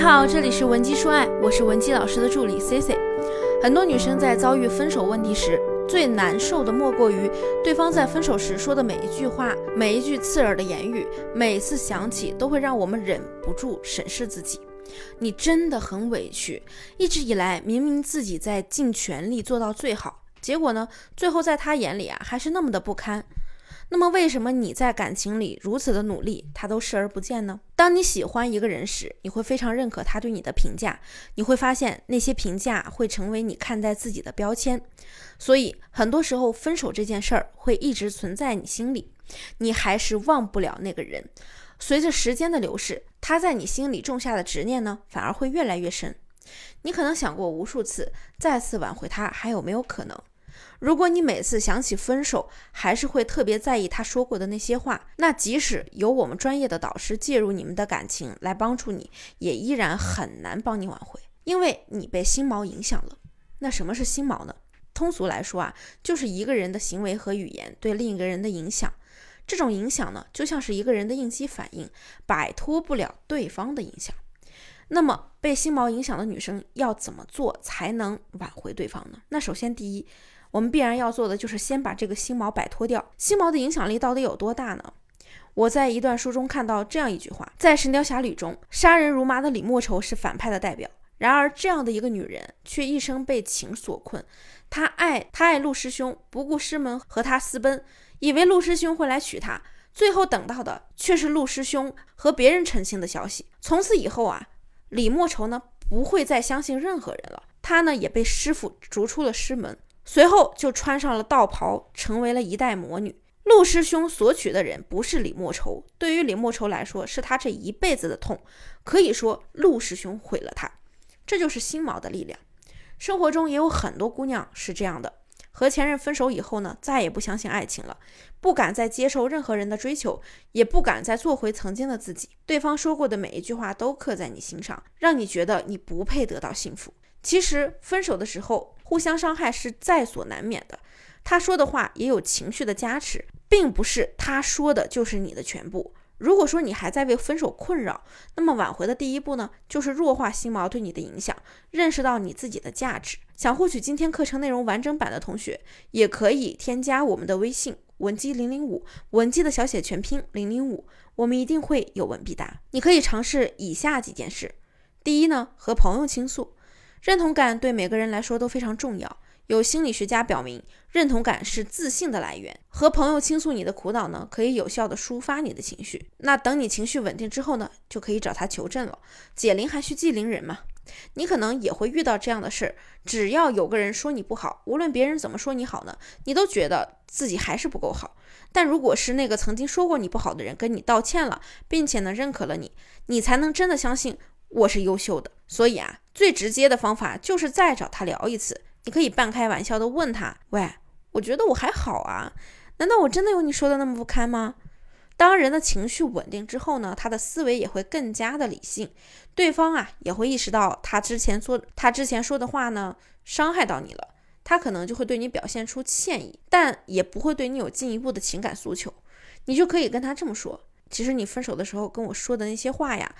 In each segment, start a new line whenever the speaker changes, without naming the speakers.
你好，这里是文姬说爱，我是文姬老师的助理 C C。很多女生在遭遇分手问题时，最难受的莫过于对方在分手时说的每一句话，每一句刺耳的言语，每次想起都会让我们忍不住审视自己。你真的很委屈，一直以来明明自己在尽全力做到最好，结果呢，最后在他眼里啊，还是那么的不堪。那么为什么你在感情里如此的努力，他都视而不见呢？当你喜欢一个人时，你会非常认可他对你的评价，你会发现那些评价会成为你看待自己的标签。所以很多时候，分手这件事儿会一直存在你心里，你还是忘不了那个人。随着时间的流逝，他在你心里种下的执念呢，反而会越来越深。你可能想过无数次，再次挽回他还有没有可能？如果你每次想起分手，还是会特别在意他说过的那些话，那即使有我们专业的导师介入你们的感情来帮助你，也依然很难帮你挽回，因为你被心锚影响了。那什么是心锚呢？通俗来说啊，就是一个人的行为和语言对另一个人的影响。这种影响呢，就像是一个人的应激反应，摆脱不了对方的影响。那么被心锚影响的女生要怎么做才能挽回对方呢？那首先第一。我们必然要做的就是先把这个心锚摆脱掉。心锚的影响力到底有多大呢？我在一段书中看到这样一句话：在《神雕侠侣》中，杀人如麻的李莫愁是反派的代表。然而，这样的一个女人却一生被情所困。她爱她爱陆师兄，不顾师门和他私奔，以为陆师兄会来娶她。最后等到的却是陆师兄和别人成亲的消息。从此以后啊，李莫愁呢不会再相信任何人了。她呢也被师傅逐出了师门。随后就穿上了道袍，成为了一代魔女。陆师兄所娶的人不是李莫愁，对于李莫愁来说，是他这一辈子的痛。可以说，陆师兄毁了他，这就是心锚的力量。生活中也有很多姑娘是这样的：和前任分手以后呢，再也不相信爱情了，不敢再接受任何人的追求，也不敢再做回曾经的自己。对方说过的每一句话都刻在你心上，让你觉得你不配得到幸福。其实分手的时候。互相伤害是在所难免的，他说的话也有情绪的加持，并不是他说的就是你的全部。如果说你还在为分手困扰，那么挽回的第一步呢，就是弱化心锚对你的影响，认识到你自己的价值。想获取今天课程内容完整版的同学，也可以添加我们的微信文姬零零五，文姬的小写全拼零零五，我们一定会有问必答。你可以尝试以下几件事：第一呢，和朋友倾诉。认同感对每个人来说都非常重要。有心理学家表明，认同感是自信的来源。和朋友倾诉你的苦恼呢，可以有效的抒发你的情绪。那等你情绪稳定之后呢，就可以找他求证了。解铃还需系铃人嘛。你可能也会遇到这样的事儿，只要有个人说你不好，无论别人怎么说你好呢，你都觉得自己还是不够好。但如果是那个曾经说过你不好的人跟你道歉了，并且呢认可了你，你才能真的相信。我是优秀的，所以啊，最直接的方法就是再找他聊一次。你可以半开玩笑的问他：“喂，我觉得我还好啊，难道我真的有你说的那么不堪吗？”当人的情绪稳定之后呢，他的思维也会更加的理性，对方啊也会意识到他之前说他之前说的话呢伤害到你了，他可能就会对你表现出歉意，但也不会对你有进一步的情感诉求。你就可以跟他这么说：“其实你分手的时候跟我说的那些话呀。”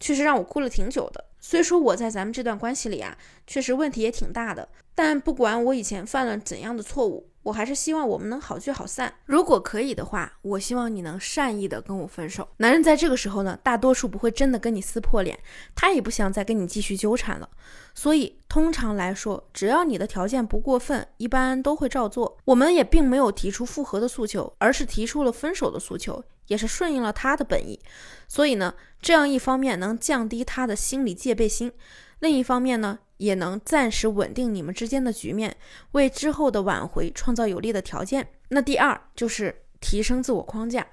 确实让我哭了挺久的。虽说我在咱们这段关系里啊，确实问题也挺大的，但不管我以前犯了怎样的错误。我还是希望我们能好聚好散。如果可以的话，我希望你能善意的跟我分手。男人在这个时候呢，大多数不会真的跟你撕破脸，他也不想再跟你继续纠缠了。所以通常来说，只要你的条件不过分，一般都会照做。我们也并没有提出复合的诉求，而是提出了分手的诉求，也是顺应了他的本意。所以呢，这样一方面能降低他的心理戒备心，另一方面呢。也能暂时稳定你们之间的局面，为之后的挽回创造有利的条件。那第二就是提升自我框架。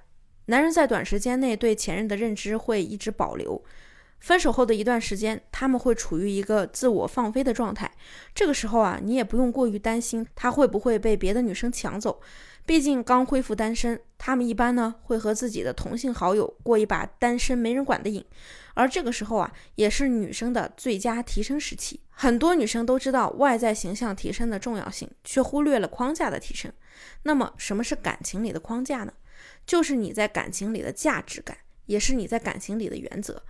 男人在短时间内对前任的认知会一直保留，分手后的一段时间，他们会处于一个自我放飞的状态。这个时候啊，你也不用过于担心他会不会被别的女生抢走。毕竟刚恢复单身，他们一般呢会和自己的同性好友过一把单身没人管的瘾，而这个时候啊，也是女生的最佳提升时期。很多女生都知道外在形象提升的重要性，却忽略了框架的提升。那么，什么是感情里的框架呢？就是你在感情里的价值感，也是你在感情里的原则。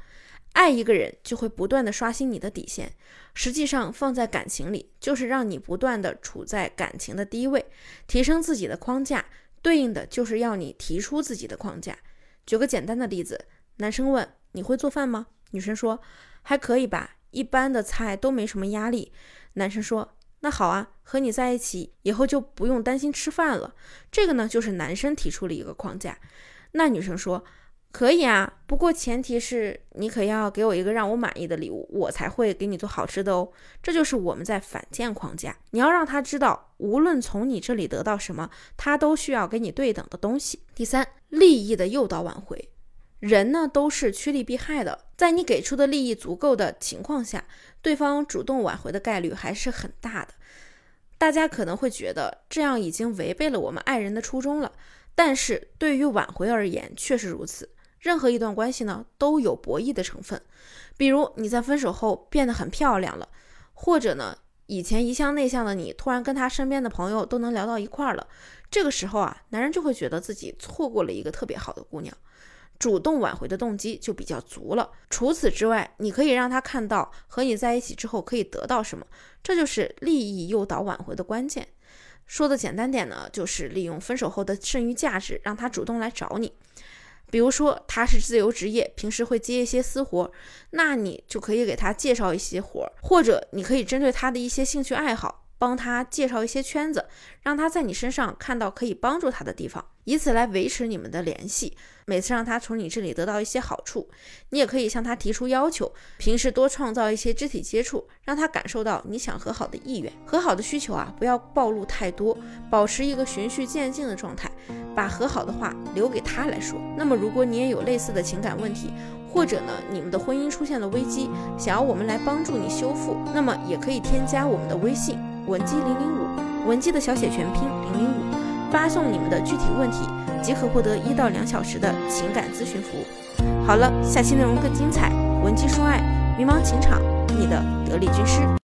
爱一个人就会不断的刷新你的底线，实际上放在感情里，就是让你不断的处在感情的低位，提升自己的框架，对应的就是要你提出自己的框架。举个简单的例子，男生问你会做饭吗？女生说还可以吧，一般的菜都没什么压力。男生说那好啊，和你在一起以后就不用担心吃饭了。这个呢，就是男生提出了一个框架。那女生说。可以啊，不过前提是你可要给我一个让我满意的礼物，我才会给你做好吃的哦。这就是我们在反建框架，你要让他知道，无论从你这里得到什么，他都需要给你对等的东西。第三，利益的诱导挽回，人呢都是趋利避害的，在你给出的利益足够的情况下，对方主动挽回的概率还是很大的。大家可能会觉得这样已经违背了我们爱人的初衷了，但是对于挽回而言，确实如此。任何一段关系呢，都有博弈的成分。比如你在分手后变得很漂亮了，或者呢，以前一向内向的你，突然跟他身边的朋友都能聊到一块儿了。这个时候啊，男人就会觉得自己错过了一个特别好的姑娘，主动挽回的动机就比较足了。除此之外，你可以让他看到和你在一起之后可以得到什么，这就是利益诱导挽回的关键。说的简单点呢，就是利用分手后的剩余价值，让他主动来找你。比如说他是自由职业，平时会接一些私活，那你就可以给他介绍一些活，或者你可以针对他的一些兴趣爱好，帮他介绍一些圈子，让他在你身上看到可以帮助他的地方，以此来维持你们的联系。每次让他从你这里得到一些好处，你也可以向他提出要求，平时多创造一些肢体接触，让他感受到你想和好的意愿。和好的需求啊，不要暴露太多，保持一个循序渐进的状态，把和好的话留给他来说。那么，如果你也有类似的情感问题，或者呢，你们的婚姻出现了危机，想要我们来帮助你修复，那么也可以添加我们的微信文姬零零五，文姬的小写全拼零零五，发送你们的具体问题。即可获得一到两小时的情感咨询服务。好了，下期内容更精彩，文姬说爱，迷茫情场，你的得力军师。